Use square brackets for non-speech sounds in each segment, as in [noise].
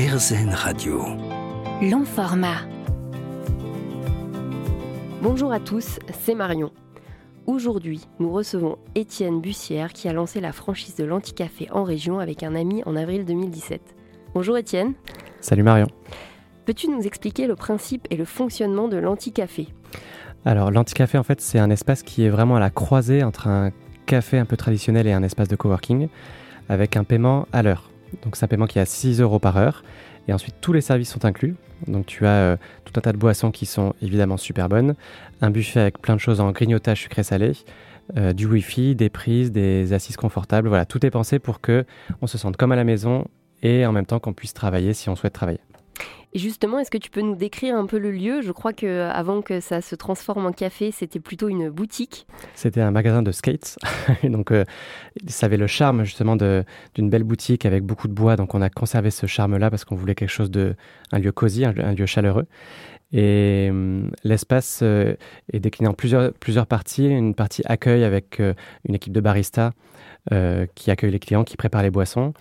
RZN Radio. Long format. Bonjour à tous, c'est Marion. Aujourd'hui, nous recevons Étienne Bussière qui a lancé la franchise de l'Anticafé en région avec un ami en avril 2017. Bonjour Étienne. Salut Marion. Peux-tu nous expliquer le principe et le fonctionnement de l'Anticafé? Alors l'Anticafé en fait c'est un espace qui est vraiment à la croisée entre un café un peu traditionnel et un espace de coworking avec un paiement à l'heure. Donc c'est un paiement qui est à 6 euros par heure et ensuite tous les services sont inclus. Donc tu as euh, tout un tas de boissons qui sont évidemment super bonnes, un buffet avec plein de choses en grignotage sucré-salé, euh, du wifi, des prises, des assises confortables. Voilà, tout est pensé pour que on se sente comme à la maison et en même temps qu'on puisse travailler si on souhaite travailler. Et justement, est-ce que tu peux nous décrire un peu le lieu? Je crois que avant que ça se transforme en café, c'était plutôt une boutique. C'était un magasin de skates. [laughs] donc, euh, ça avait le charme justement d'une belle boutique avec beaucoup de bois. Donc, on a conservé ce charme-là parce qu'on voulait quelque chose de un lieu cosy, un, lieu chaleureux. Et hum, l'espace euh, est décliné en plusieurs, plusieurs parties. Une partie accueil avec euh, une équipe de baristas qui accueille les clients, qui prépare les boissons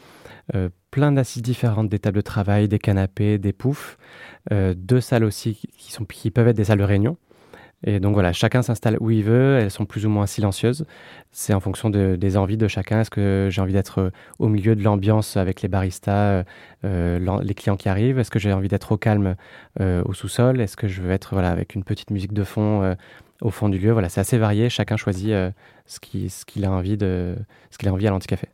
plein d'assises différentes, des tables de travail, des canapés, des poufs, euh, deux salles aussi qui, peuvent être des salles de réunion. Et donc voilà, chacun s'installe où il veut, elles sont plus ou moins silencieuses. C'est en fonction des envies de chacun. Est-ce que j'ai envie d'être euh, au milieu de l'ambiance avec les baristas, euh, les clients qui arrivent? Est-ce que j'ai envie d'être au calme au sous-sol? Est-ce que je veux être voilà, avec une petite musique de fond au fond du lieu? Voilà, c'est assez varié. Chacun choisit ce qu'il a envie de, ce qu'il a envie à l'anticafé.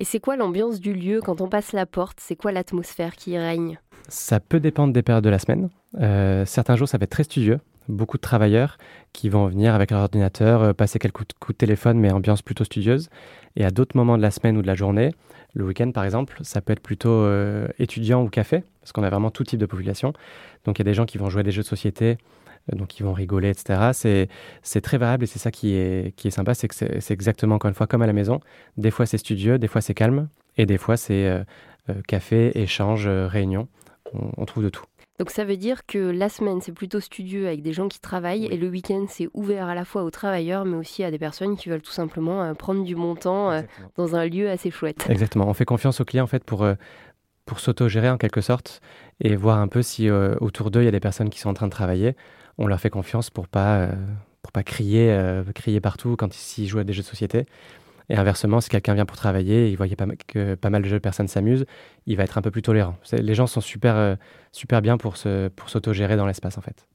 Et c'est quoi l'ambiance du lieu quand on passe la porte? C'est quoi l'atmosphère qui y règne? Ça peut dépendre des périodes de la semaine. Euh, certains jours, ça va être très studieux. Beaucoup de travailleurs qui vont venir avec leur ordinateur, euh, passer quelques coups de téléphone, mais ambiance plutôt studieuse. Et à d'autres moments de la semaine ou de la journée, le week-end par exemple, ça peut être plutôt euh, étudiant ou café, parce qu'on a vraiment tout type de population. Donc il y a des gens qui vont jouer des jeux de société, donc ils vont rigoler, etc. C'est très variable et c'est ça qui est, qui est sympa, c'est que c'est exactement encore une fois comme à la maison. Des fois c'est studieux, des fois c'est calme, et des fois c'est euh, euh, café, échange, réunion. On, trouve de tout. Donc ça veut dire que la semaine c'est plutôt studieux avec des gens qui travaillent et le week-end c'est ouvert à la fois aux travailleurs mais aussi à des personnes qui veulent tout simplement prendre du bon temps dans un lieu assez chouette. [laughs] Exactement, on fait confiance aux clients en fait pour pour s'auto-gérer en quelque sorte et voir un peu si autour d'eux il y a des personnes qui sont en train de travailler on leur fait confiance pour pas euh, pour pas crier euh, crier partout quand ils jouent à des jeux de société. Et inversement, si quelqu'un vient pour travailler il voit pas, que pas mal de personnes s'amusent, il va être un peu plus tolérant. Les gens sont super, euh, super bien pour s'autogérer pour dans l'espace en fait.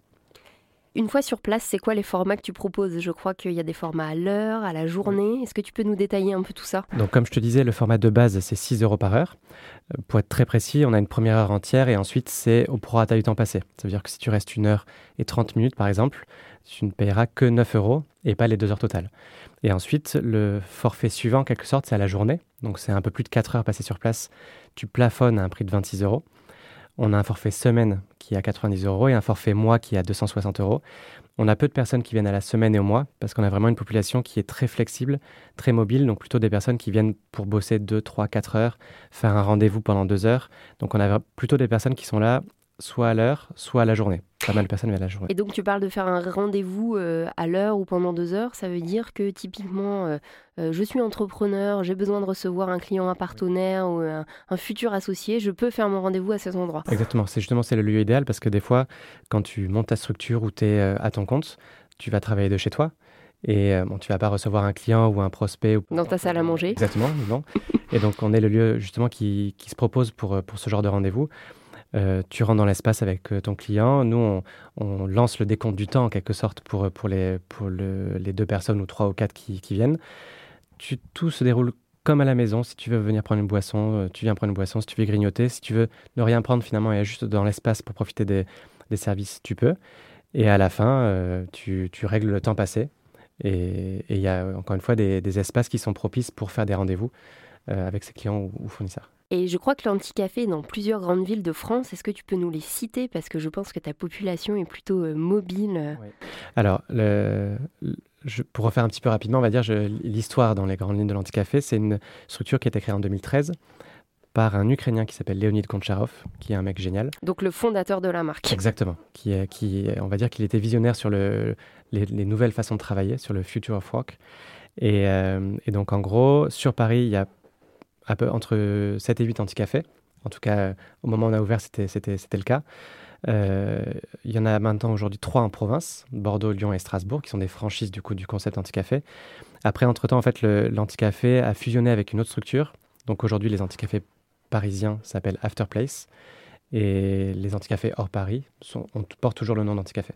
Une fois sur place, c'est quoi les formats que tu proposes? Je crois qu'il y a des formats à l'heure, à la journée. Est-ce que tu peux nous détailler un peu tout ça? Donc, comme je te disais, le format de base, c'est 6 euros par heure. Euh, pour être très précis, on a une première heure entière et ensuite, c'est au prorata du temps passé. Ça veut dire que si tu restes une heure et 30 minutes, par exemple, tu ne payeras que 9 euros et pas les deux heures totales. Et ensuite, le forfait suivant, en quelque sorte, c'est à la journée. Donc, c'est un peu plus de 4 heures passées sur place. Tu plafonnes à un prix de 26 euros. On a un forfait semaine qui est à 90 euros et un forfait mois qui est à 260 euros. On a peu de personnes qui viennent à la semaine et au mois parce qu'on a vraiment une population qui est très flexible, très mobile, donc plutôt des personnes qui viennent pour bosser 2, 3, 4 heures, faire un rendez-vous pendant 2 heures. Donc on a plutôt des personnes qui sont là soit à l'heure, soit à la journée. Pas mal de personnes viennent à la journée. Et donc tu parles de faire un rendez-vous euh, à l'heure ou pendant deux heures, ça veut dire que typiquement, euh, euh, je suis entrepreneur, j'ai besoin de recevoir un client, un partenaire ou un, futur associé, je peux faire mon rendez-vous à cet endroit. Exactement, c'est justement c'est le lieu idéal parce que des fois, quand tu montes ta structure ou tu es à ton compte, tu vas travailler de chez toi. Et bon, tu vas pas recevoir un client ou un prospect. Ou... Dans ta salle à manger. Exactement, non. et donc, on est le lieu justement qui, qui se propose pour, pour ce genre de rendez-vous. Euh, tu rentres dans l'espace avec euh, ton client. Nous, on, lance le décompte du temps en quelque sorte pour, pour, les, pour les deux personnes ou trois ou quatre qui, viennent. Tu, tout se déroule comme à la maison. Si tu veux venir prendre une boisson, euh, tu viens prendre une boisson. Si tu veux grignoter, si tu veux ne rien prendre finalement et juste dans l'espace pour profiter des, services, tu peux. Et à la fin, tu, règles le temps passé. Et il y a encore une fois des, espaces qui sont propices pour faire des rendez-vous avec ses clients ou fournisseurs. Et je crois que l'anticafé est dans plusieurs grandes villes de France. Est-ce que tu peux nous les citer? Parce que je pense que ta population est plutôt euh, mobile. Alors, pour refaire un petit peu rapidement, on va dire l'histoire dans les grandes lignes de l'anticafé. C'est une structure qui a été créée en 2013 par un Ukrainien qui s'appelle Leonid Koncharov, qui est un mec génial. Donc le fondateur de la marque. Exactement. Qui, qui on va dire qu'il était visionnaire sur le, les, nouvelles façons de travailler, sur le future of work. Et, euh, et, donc en gros, sur Paris, il y a peu, entre 7 et 8 anti-cafés En tout cas, au moment où on a ouvert, c'était le cas. il y en a maintenant aujourd'hui trois en province, Bordeaux, Lyon et Strasbourg, qui sont des franchises du coup du concept anti-café. Après, entre-temps, en fait, l'anti-café a fusionné avec une autre structure. Donc aujourd'hui, les anti-cafés parisiens s'appellent Afterplace et les anti-cafés hors Paris portent toujours le nom d'anti-café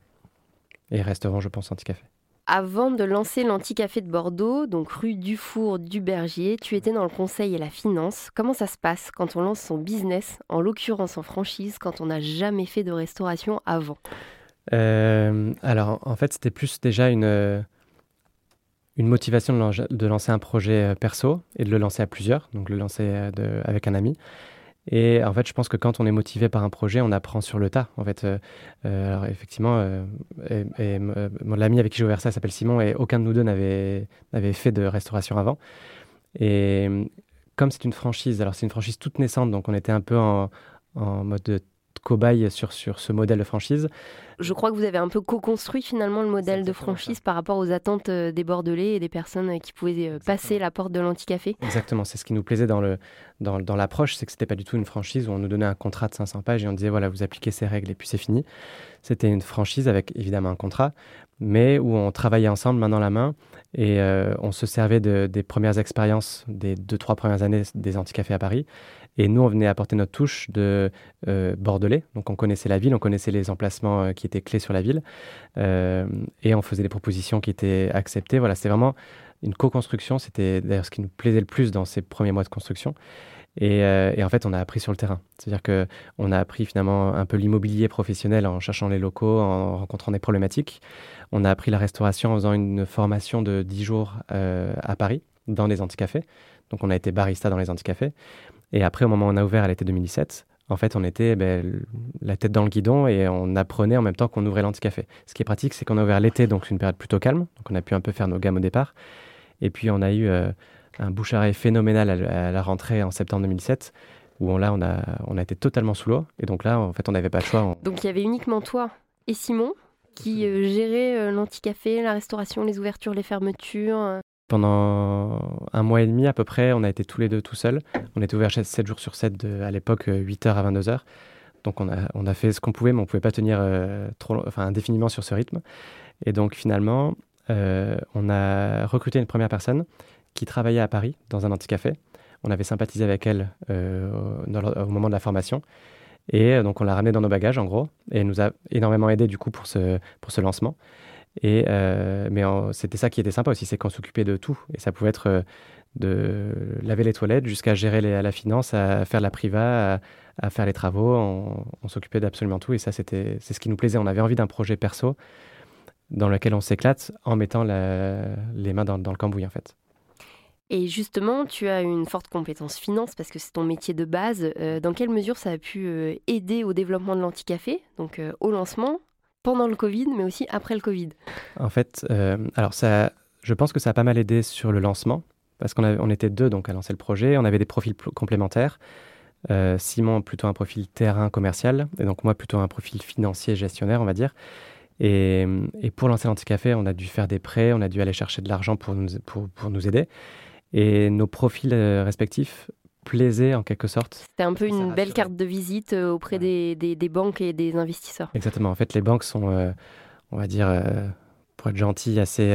et resteront, je pense, anti-café. Avant de lancer l'Anticafé de Bordeaux, donc rue Dufour du Bergier, tu étais dans le conseil et la finance. Comment ça se passe quand on lance son business, en l'occurrence en franchise, quand on n'a jamais fait de restauration avant? Euh, Alors, en fait, c'était plus déjà une, une motivation de, lancer un projet euh, perso et de le lancer à plusieurs, donc le lancer euh, avec un ami. Et en fait, je pense que quand on est motivé par un projet, on apprend sur le tas. En fait, euh, euh, alors effectivement, euh, l'ami avec qui j'ai ouvert ça s'appelle Simon, et aucun de nous deux n'avait fait de restauration avant. Et comme c'est une franchise, alors c'est une franchise toute naissante, donc on était un peu en, en mode de cobaye sur, sur ce modèle de franchise. Je crois que vous avez un peu co-construit finalement le modèle de franchise par rapport aux attentes euh, des Bordelais et des personnes euh, qui pouvaient euh, passer la porte de l'anticafé. Exactement, c'est ce qui nous plaisait dans, le, dans, dans l'approche, c'est que c'était pas du tout une franchise où on nous donnait un contrat de 500 pages et on disait voilà, vous appliquez ces règles et puis c'est fini. C'était une franchise avec évidemment un contrat, mais où on travaillait ensemble main dans la main et on se servait de, des premières expériences des deux, trois premières années des anticafés à Paris et nous, on venait apporter notre touche de euh, bordelais. Donc, on connaissait la ville, on connaissait les emplacements euh, qui étaient clés sur la ville. Euh, et on faisait des propositions qui étaient acceptées. Voilà, c'était vraiment une co-construction. C'était d'ailleurs ce qui nous plaisait le plus dans ces premiers mois de construction. Et, et en fait, on a appris sur le terrain. C'est-à-dire qu'on a appris finalement un peu l'immobilier professionnel en cherchant les locaux, en rencontrant des problématiques. On a appris la restauration en faisant une formation de 10 jours à Paris, dans les anticafés. Donc, on a été barista dans les anticafés. Et après, au moment où on a ouvert à l'été 2017, en fait, on était ben, la tête dans le guidon et on apprenait en même temps qu'on ouvrait l'anticafé. Ce qui est pratique, c'est qu'on a ouvert l'été, donc une période plutôt calme. Donc on a pu un peu faire nos gammes au départ. Et puis on a eu euh, un bouche phénoménal à, la rentrée en septembre 2017 où on, là, on a, on a été totalement sous l'eau. Et donc là, en fait, on n'avait pas le choix. Donc il y avait uniquement toi et Simon qui euh, géraient euh, l'anticafé, la restauration, les ouvertures, les fermetures. Pendant un mois et demi à peu près, on a été tous les deux tout seuls. On était ouvert 7 jours sur 7, à l'époque 8h à 22h. Donc on a, fait ce qu'on pouvait, mais on ne pouvait pas tenir euh, trop, enfin, indéfiniment sur ce rythme. Et donc finalement, euh, on a recruté une première personne qui travaillait à Paris dans un anticafé. On avait sympathisé avec elle euh, au moment de la formation. Et donc on l'a ramenée dans nos bagages en gros. Et elle nous a énormément aidé du coup pour ce lancement. Et, euh, mais c'était ça qui était sympa aussi, c'est qu'on s'occupait de tout. Et ça pouvait être euh, de laver les toilettes jusqu'à gérer la finance, à faire la priva, à, faire les travaux. On, s'occupait d'absolument tout. Et ça, c'était, c'est ce qui nous plaisait. On avait envie d'un projet perso dans lequel on s'éclate en mettant les mains dans, le cambouis, en fait. Et justement, tu as une forte compétence finance parce que c'est ton métier de base. Euh, dans quelle mesure ça a pu aider au développement de l'anticafé, donc au lancement, pendant le Covid, mais aussi après le Covid En fait, euh, alors ça, je pense que ça a pas mal aidé sur le lancement, parce qu'on on était deux donc à lancer le projet, on avait des profils complémentaires. Euh, Simon plutôt un profil terrain commercial, et donc moi plutôt un profil financier gestionnaire, on va dire. Et, pour lancer l'Anticafé, on a dû faire des prêts, on a dû aller chercher de l'argent pour nous, pour, pour nous aider. Et nos profils euh, respectifs plaisait en quelque sorte. C'était un peu une belle carte de visite euh, auprès des, des, banques et des investisseurs. Exactement. En fait, les banques sont, euh, on va dire, euh, pour être gentil, assez.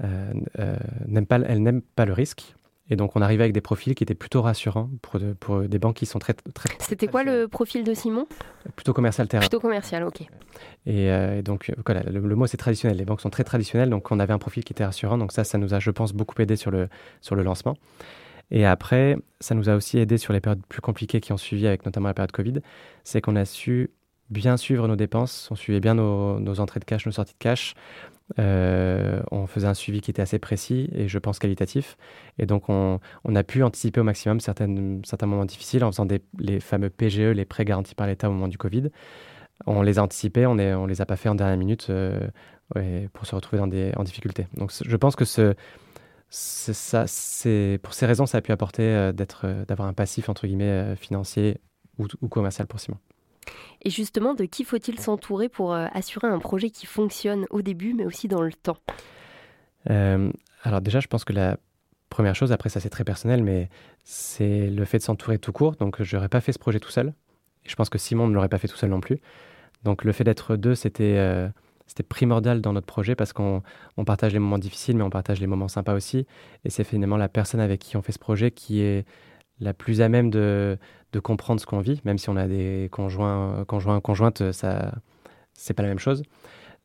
n'aiment pas, elles n'aiment pas le risque. Et donc, on arrivait avec des profils qui étaient plutôt rassurants pour, pour des banques qui sont très. très C'était quoi le profil de Simon? Plutôt commercial terrain. Plutôt commercial, ok. Et, donc, voilà, le, le, mot c'est traditionnel. Les banques sont très traditionnelles, donc on avait un profil qui était rassurant. Donc, ça, ça nous a, je pense, beaucoup aidé sur le, sur le lancement. Et après, ça nous a aussi aidé sur les périodes plus compliquées qui ont suivi, avec notamment la période Covid, c'est qu'on a su bien suivre nos dépenses, on suivait bien nos, entrées de cash, nos sorties de cash. Euh, on faisait un suivi qui était assez précis et je pense qualitatif. Et donc, on, a pu anticiper au maximum certains moments difficiles en faisant les fameux PGE, les prêts garantis par l'État au moment du Covid. On les a anticipés, on ne les a pas fait en dernière minute euh, pour se retrouver en difficulté. Donc, je pense que ce, ça, c'est pour ces raisons, ça a pu apporter euh, d'être, euh, d'avoir un passif entre guillemets euh, financier ou, commercial pour Simon. Et justement, de qui faut-il s'entourer pour assurer un projet qui fonctionne au début, mais aussi dans le temps? Alors déjà, je pense que la première chose, après ça c'est très personnel, mais c'est le fait de s'entourer tout court. Donc je n'aurais pas fait ce projet tout seul. Et je pense que Simon ne l'aurait pas fait tout seul non plus. Donc le fait d'être deux, c'était euh, c'était primordial dans notre projet parce qu'on partage les moments difficiles, mais on partage les moments sympas aussi. Et c'est finalement la personne avec qui on fait ce projet qui est la plus à même de, de comprendre ce qu'on vit, même si on a des conjoints, conjoints conjointes, ça c'est pas la même chose.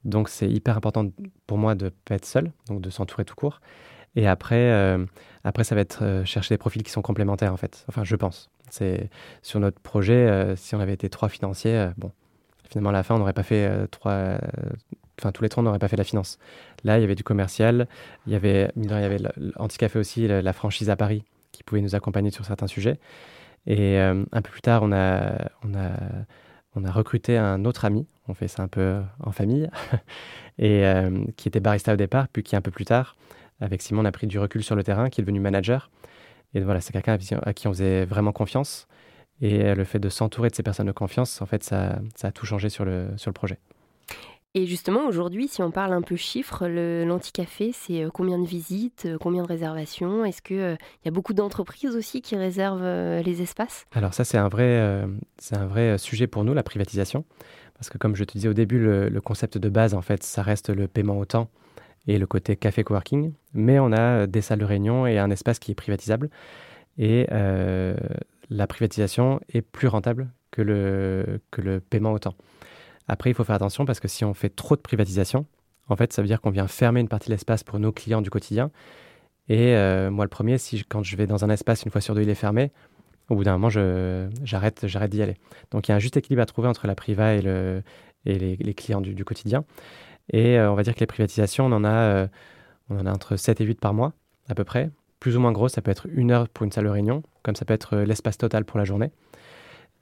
Donc c'est hyper important pour moi de pas être seul, donc de s'entourer tout court. Et après, euh, après ça va être euh, chercher des profils qui sont complémentaires en fait. Enfin, je pense. C'est sur notre projet, euh, si on avait été trois financiers, bon, finalement à la fin on n'aurait pas fait trois, enfin tous les trois on n'aurait pas fait la finance. Là, il y avait du commercial, il y avait, il y avait l'Anticafé aussi, la, franchise à Paris qui pouvait nous accompagner sur certains sujets. Et un peu plus tard, on a, on a on a recruté un autre ami, on fait ça un peu en famille, [laughs] et euh, qui était barista au départ, puis qui un peu plus tard, avec Simon, on a pris du recul sur le terrain, qui est devenu manager. Et voilà, c'est quelqu'un à qui on faisait vraiment confiance. Et le fait de s'entourer de ces personnes de confiance, en fait, ça, ça a tout changé sur le, sur le projet. Et justement, aujourd'hui, si on parle un peu chiffres, l'anticafé, c'est euh, combien de visites, euh, combien de réservations? Est-ce qu'il euh, y a beaucoup d'entreprises aussi qui réservent les espaces? Alors ça, c'est un, vrai, c'est un vrai sujet pour nous, la privatisation. Parce que comme je te disais au début, le, concept de base, en fait, ça reste le paiement au temps et le côté café coworking. Mais on a des salles de réunion et un espace qui est privatisable. Et la privatisation est plus rentable que le, que le paiement au temps. Après, il faut faire attention parce que si on fait trop de privatisation, en fait, ça veut dire qu'on vient fermer une partie de l'espace pour nos clients du quotidien. Et euh, moi, le premier, si quand je vais dans un espace, une fois sur deux, il est fermé, au bout d'un moment, j'arrête, d'y aller. Donc, il y a un juste équilibre à trouver entre la priva et, le, et les, clients du, quotidien. Et euh, on va dire que les privatisations, on en, a, euh, on en a entre 7 et 8 par mois, à peu près. Plus ou moins gros, ça peut être une heure pour une salle de réunion, comme ça peut être l'espace total pour la journée.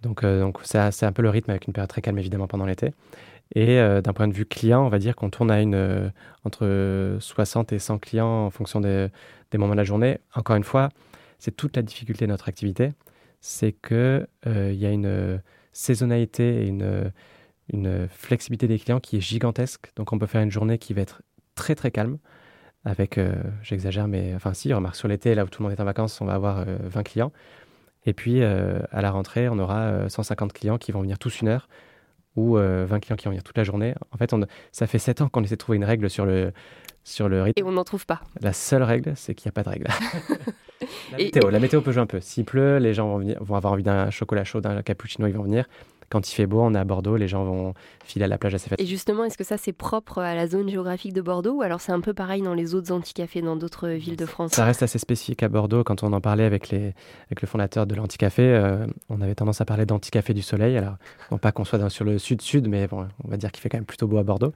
Donc, euh, donc c'est, un peu le rythme avec une période très calme évidemment pendant l'été. Et euh, d'un point de vue client, on va dire qu'on tourne à une, euh, entre 60 et 100 clients en fonction des, moments de la journée. Encore une fois, c'est toute la difficulté de notre activité, c'est qu'il il y a une saisonnalité et une, une flexibilité des clients qui est gigantesque. Donc on peut faire une journée qui va être très très calme avec, j'exagère, mais enfin si, remarque sur l'été, là où tout le monde est en vacances, on va avoir 20 clients. Et puis, euh, à la rentrée, on aura 150 euh, clients qui vont venir tous une heure ou 20 euh, clients qui vont venir toute la journée. En fait, on, ça fait 7 ans qu'on essaie de trouver une règle sur le, sur le rythme. Et on n'en trouve pas. La seule règle, c'est qu'il n'y a pas de règle. [laughs] la, météo, la météo peut jouer un peu. S'il pleut, les gens vont, venir, vont avoir envie d'un chocolat chaud, d'un cappuccino, ils vont venir. Quand il fait beau, on est à Bordeaux, les gens vont filer à la plage assez facilement. Et justement, est-ce que ça c'est propre à la zone géographique de Bordeaux ou alors c'est un peu pareil dans les autres anticafés dans d'autres villes de France? Ça reste assez spécifique à Bordeaux. Quand on en parlait avec, les, avec le fondateur de l'anticafé, euh, on avait tendance à parler d'anticafé du soleil. Alors, non pas qu'on soit sur le sud-sud, mais bon, on va dire qu'il fait quand même plutôt beau à Bordeaux.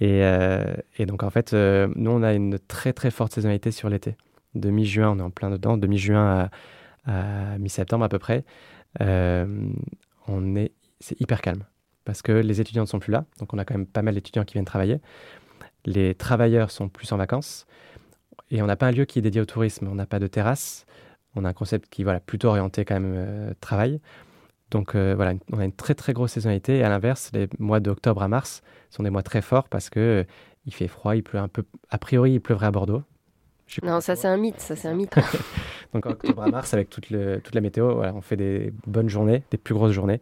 Et, euh, et donc en fait, euh, nous on a une très très forte saisonnalité sur l'été. De mi-juin, on est en plein dedans. De mi-juin à, à mi-septembre à peu près. on est c'est hyper calme parce que les étudiants ne sont plus là, donc on a quand même pas mal d'étudiants qui viennent travailler. Les travailleurs sont plus en vacances et on n'a pas un lieu qui est dédié au tourisme, on n'a pas de terrasse, on a un concept qui est voilà, plutôt orienté quand même euh, travail. Donc euh, voilà, on a une très très grosse saisonnalité et à l'inverse, les mois d'octobre à mars sont des mois très forts parce que euh, il fait froid, il pleut un peu. A priori, il pleuvrait à Bordeaux. Non, ça c'est un mythe, ça c'est un mythe. [laughs] Donc octobre à mars, avec toute, le, toute la météo, voilà, on fait des bonnes journées, des plus grosses journées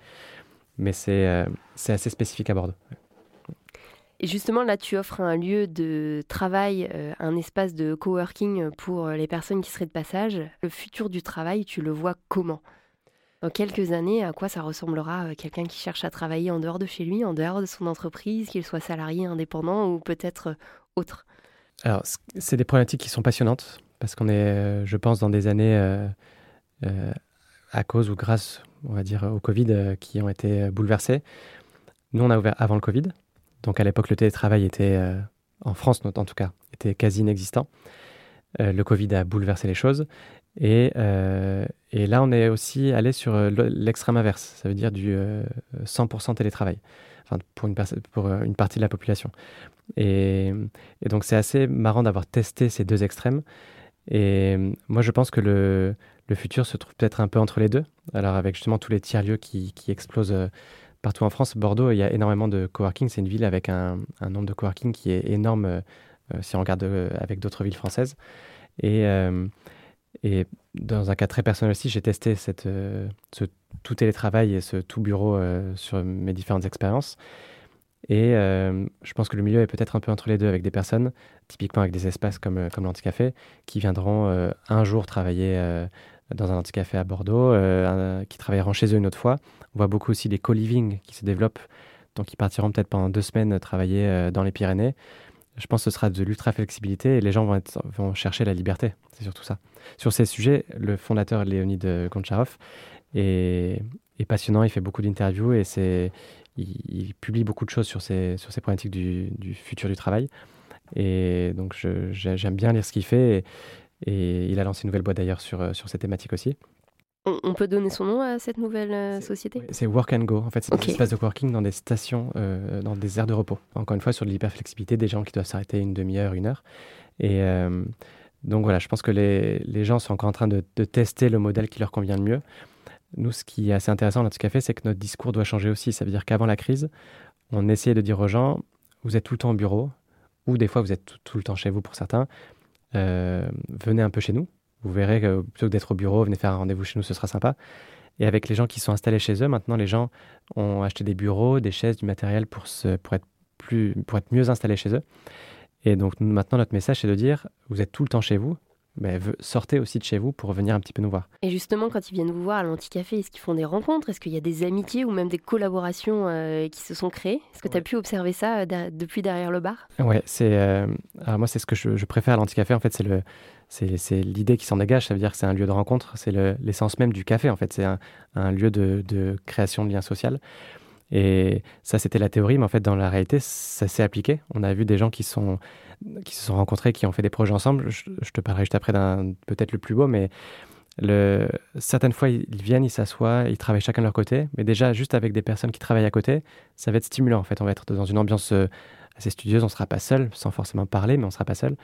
mais euh, c'est assez spécifique à Bordeaux. Et justement, là, tu offres un lieu de travail, euh, un espace de coworking pour les personnes qui seraient de passage. Le futur du travail, tu le vois comment? Dans quelques années, à quoi ça ressemblera euh, quelqu'un qui cherche à travailler en dehors de chez lui, en dehors de son entreprise, qu'il soit salarié, indépendant ou peut-être autre? Alors, c'est des problématiques qui sont passionnantes parce qu'on est, je pense, dans des années à cause ou grâce on va dire, au Covid euh, qui ont été bouleversés. Nous, on a ouvert avant le Covid. Donc, à l'époque, le télétravail était, euh, en France en tout cas, était quasi inexistant. Euh, le Covid a bouleversé les choses. Et, là, on est aussi allé sur l'extrême inverse. Ça veut dire du 100% télétravail. Enfin, pour une, partie de la population. Et donc, c'est assez marrant d'avoir testé ces deux extrêmes. Et moi, je pense que le, le futur se trouve peut-être un peu entre les deux. Alors avec justement tous les tiers-lieux qui, explosent euh, partout en France, Bordeaux, il y a énormément de coworking. C'est une ville avec un, nombre de coworking qui est énorme euh, euh, si on regarde avec d'autres villes françaises. Et, et dans un cas très personnel aussi, j'ai testé cette, ce tout télétravail et ce tout bureau sur mes différentes expériences. Et je pense que le milieu est peut-être un peu entre les deux, avec des personnes, typiquement avec des espaces comme, comme l'Anticafé, qui viendront un jour travailler dans un anticafé à Bordeaux, qui travailleront chez eux une autre fois. On voit beaucoup aussi des co-living qui se développent, donc ils partiront peut-être pendant deux semaines travailler dans les Pyrénées. Je pense que ce sera de l'ultra-flexibilité et les gens vont, chercher la liberté. C'est surtout ça. Sur ces sujets, le fondateur Léonid Goncharov est, passionnant. Il fait beaucoup d'interviews et il, publie beaucoup de choses sur ces, problématiques du, futur du travail. Et donc, j'aime bien lire ce qu'il fait. Et, il a lancé une nouvelle boîte d'ailleurs sur, sur ces thématiques aussi. On peut donner son nom à cette nouvelle euh, société? C'est Work and Go. En fait, c'est okay. un espace de working dans des stations, euh, dans des aires de repos. Encore une fois, sur de l'hyperflexibilité, des gens qui doivent s'arrêter une demi-heure, une heure. Et euh, donc voilà, je pense que les, les, gens sont encore en train de, de, tester le modèle qui leur convient le mieux. Nous, ce qui est assez intéressant dans ce café, c'est que notre discours doit changer aussi. Ça veut dire qu'avant la crise, on essayait de dire aux gens, vous êtes tout le temps au bureau, ou des fois vous êtes tout, tout le temps chez vous pour certains, venez un peu chez nous vous verrez que plutôt que d'être au bureau, venez faire un rendez-vous chez nous, ce sera sympa. Et avec les gens qui sont installés chez eux, maintenant, les gens ont acheté des bureaux, des chaises, du matériel pour, pour, être, plus, pour être mieux installés chez eux. Et donc maintenant, notre message, c'est de dire, vous êtes tout le temps chez vous, mais sortez aussi de chez vous pour venir un petit peu nous voir. Et justement, quand ils viennent vous voir à l'Anticafé, est-ce qu'ils font des rencontres? Est-ce qu'il y a des amitiés ou même des collaborations euh, qui se sont créées? Est-ce que tu as pu observer ça euh, depuis derrière le bar? Ouais, c'est. Euh, alors moi, c'est ce que je, je préfère à l'Anticafé. En fait, c'est le, c'est l'idée qui s'en dégage. Ça veut dire que c'est un lieu de rencontre. C'est l'essence même du café. En fait, c'est un, un, lieu de, de, création de liens sociaux. Et ça, c'était la théorie, mais en fait, dans la réalité, ça s'est appliqué. On a vu des gens qui, sont, qui se sont rencontrés, qui ont fait des projets ensemble. Je, te parlerai juste après d'un peut-être le plus beau, mais certaines fois, ils viennent, ils s'assoient, ils travaillent chacun de leur côté. Mais déjà, juste avec des personnes qui travaillent à côté, ça va être stimulant. En fait, on va être dans une ambiance euh, assez studieuse. On ne sera pas seul, sans forcément parler, mais on ne sera pas seul.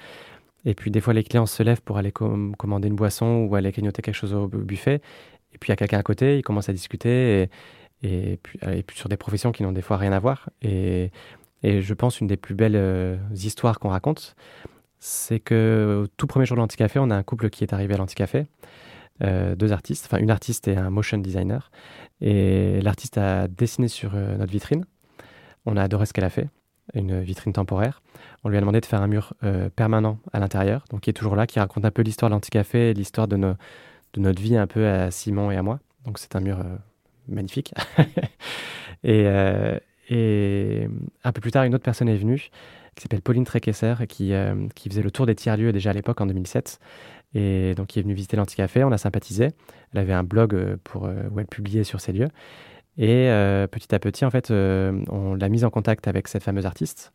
Et puis, des fois, les clients se lèvent pour aller com commander une boisson ou aller grignoter quelque chose au buffet. Et puis, il y a quelqu'un à côté, ils commencent à discuter. Et puis, euh, et puis sur des professions qui n'ont des fois rien à voir. Et, je pense une des plus belles euh, histoires qu'on raconte, c'est que au tout premier jour de l'Anticafé, on a un couple qui est arrivé à l'Anticafé, euh, deux artistes, enfin une artiste et un motion designer. Et l'artiste a dessiné sur euh, notre vitrine. On a adoré ce qu'elle a fait, une vitrine temporaire. On lui a demandé de faire un mur permanent à l'intérieur, donc qui est toujours là, qui raconte un peu l'histoire de l'Anticafé et l'histoire de, notre vie un peu à Simon et à moi. Donc c'est un mur magnifique. [laughs] et, euh, et, un peu plus tard, une autre personne est venue qui s'appelle Pauline Tréquesser qui, euh, qui faisait le tour des tiers-lieux déjà à l'époque en 2007. Et donc, qui est venue visiter l'Anticafé, on a sympathisé. Elle avait un blog euh, pour, où elle publiait sur ces lieux. Et petit à petit, en fait, on l'a mise en contact avec cette fameuse artiste.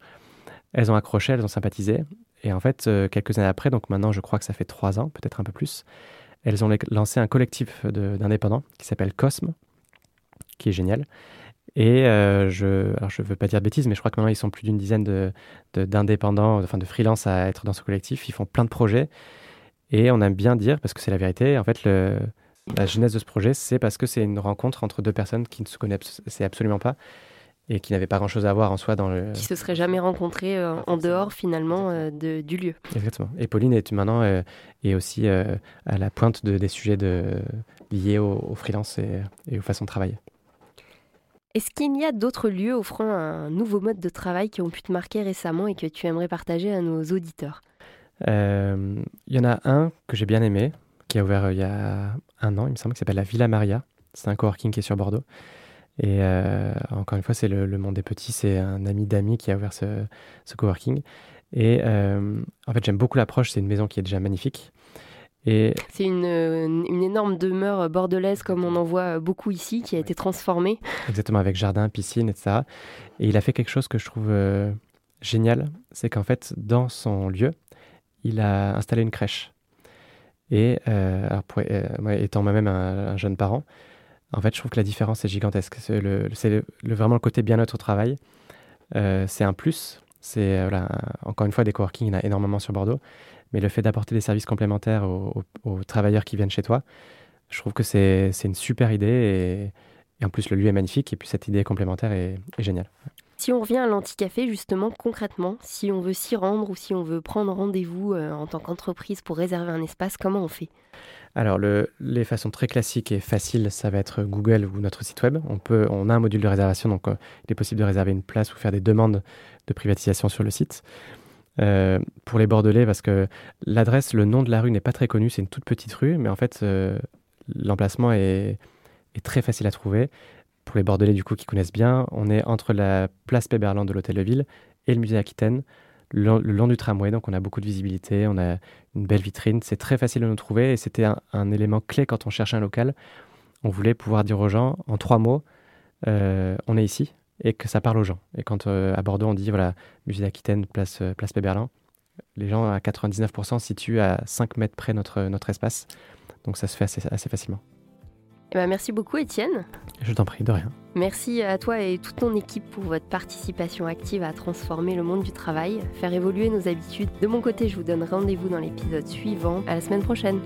Elles ont accroché, elles ont sympathisé. Et en fait, quelques années après, donc maintenant, je crois que ça fait trois ans, peut-être un peu plus, elles ont lancé un collectif d'indépendants qui s'appelle Cosme, qui est génial. Et euh, je alors je veux pas dire de bêtises, mais je crois que maintenant ils sont plus d'une dizaine d'indépendants, de, enfin de freelance à être dans ce collectif. Ils font plein de projets. Et on aime bien dire, parce que c'est la vérité, en fait, le, la genèse de ce projet, c'est parce que c'est une rencontre entre deux personnes qui ne se connaissent absolument pas et qui n'avaient pas grand-chose à voir en soi dans le... Qui se seraient jamais rencontrés euh, en dehors finalement euh, de, du lieu. Exactement. Et Pauline est maintenant euh, est aussi à la pointe de, des sujets de, liés au, au freelance et, et aux façons de travailler. Est-ce qu'il y a d'autres lieux offrant un nouveau mode de travail qui ont pu te marquer récemment et que tu aimerais partager à nos auditeurs? Euh, Il y en a un que j'ai bien aimé, qui a ouvert euh, il y a un an, il me semble, qui s'appelle la Villa Maria. C'est un coworking qui est sur Bordeaux. Et euh, encore une fois, c'est le, monde des petits. C'est un ami d'amis qui a ouvert ce, coworking. Et en fait, j'aime beaucoup l'approche. C'est une maison qui est déjà magnifique. Et... C'est une, une, énorme demeure bordelaise comme on en voit beaucoup ici, qui a été transformée. Exactement, avec jardin, piscine, etc. Et il a fait quelque chose que je trouve euh, génial, c'est qu'en fait, dans son lieu, il a installé une crèche. Et euh, alors pour, euh, moi, étant moi-même un, un, jeune parent, en fait, je trouve que la différence est gigantesque. C'est le, le, le, vraiment le côté bien-être au travail. Euh, c'est un plus. C'est voilà, encore une fois des coworking, il y en a énormément sur Bordeaux. Mais le fait d'apporter des services complémentaires aux, aux, aux, travailleurs qui viennent chez toi, je trouve que c'est une super idée. Et, et, en plus, le lieu est magnifique. Et puis, cette idée complémentaire est, est géniale. Si on revient à l'anti-café, justement, concrètement, si on veut s'y rendre ou si on veut prendre rendez-vous euh, en tant qu'entreprise pour réserver un espace, comment on fait? Alors, les façons très classiques et faciles, ça va être Google ou notre site web. On, peut, on a un module de réservation, donc euh, il est possible de réserver une place ou faire des demandes de privatisation sur le site. Euh, pour les Bordelais, parce que l'adresse, le nom de la rue n'est pas très connu, c'est une toute petite rue, mais en fait, l'emplacement est, est, très facile à trouver pour les Bordelais du coup qui connaissent bien, on est entre la place Péberland de l'Hôtel de Ville et le musée Aquitaine, le, long du tramway, donc on a beaucoup de visibilité, on a une belle vitrine, c'est très facile de nous trouver et c'était un, élément clé quand on cherchait un local. On voulait pouvoir dire aux gens en trois mots, euh, on est ici et que ça parle aux gens. Et quand euh, à Bordeaux on dit voilà musée d'Aquitaine, place euh, place Péberland, les gens à 99% situent à 5 mètres près notre notre espace, donc ça se fait assez facilement. Eh ben, merci beaucoup Étienne. Je t'en prie, de rien. Merci à toi et toute ton équipe pour votre participation active à transformer le monde du travail, faire évoluer nos habitudes. De mon côté, je vous donne rendez-vous dans l'épisode suivant. À la semaine prochaine.